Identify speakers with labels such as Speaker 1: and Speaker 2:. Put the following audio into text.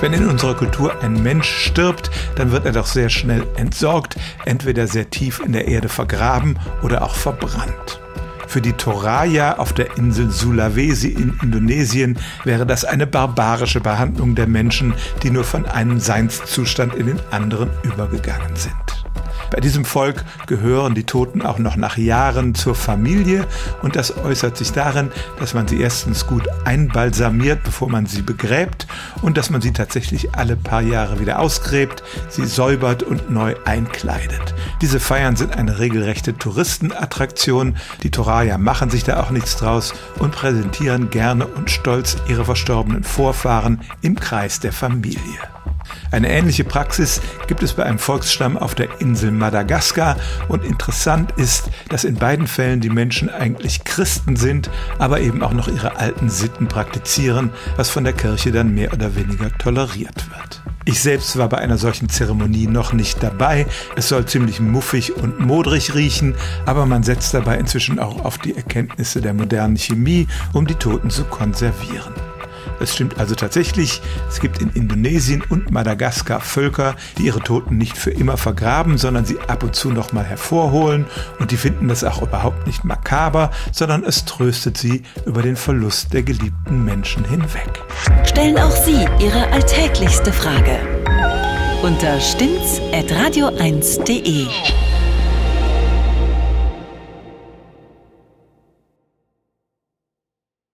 Speaker 1: Wenn in unserer Kultur ein Mensch stirbt, dann wird er doch sehr schnell entsorgt, entweder sehr tief in der Erde vergraben oder auch verbrannt. Für die Toraya auf der Insel Sulawesi in Indonesien wäre das eine barbarische Behandlung der Menschen, die nur von einem Seinszustand in den anderen übergegangen sind. Bei diesem Volk gehören die Toten auch noch nach Jahren zur Familie und das äußert sich darin, dass man sie erstens gut einbalsamiert, bevor man sie begräbt und dass man sie tatsächlich alle paar Jahre wieder ausgräbt, sie säubert und neu einkleidet. Diese Feiern sind eine regelrechte Touristenattraktion. Die Toraya machen sich da auch nichts draus und präsentieren gerne und stolz ihre verstorbenen Vorfahren im Kreis der Familie. Eine ähnliche Praxis gibt es bei einem Volksstamm auf der Insel Madagaskar und interessant ist, dass in beiden Fällen die Menschen eigentlich Christen sind, aber eben auch noch ihre alten Sitten praktizieren, was von der Kirche dann mehr oder weniger toleriert wird. Ich selbst war bei einer solchen Zeremonie noch nicht dabei. Es soll ziemlich muffig und modrig riechen, aber man setzt dabei inzwischen auch auf die Erkenntnisse der modernen Chemie, um die Toten zu konservieren. Es stimmt also tatsächlich, es gibt in Indonesien und Madagaskar Völker, die ihre Toten nicht für immer vergraben, sondern sie ab und zu nochmal hervorholen und die finden das auch überhaupt nicht makaber, sondern es tröstet sie über den Verlust der geliebten Menschen hinweg.
Speaker 2: Stellen auch Sie Ihre alltäglichste Frage unter stimmtz.radio1.de.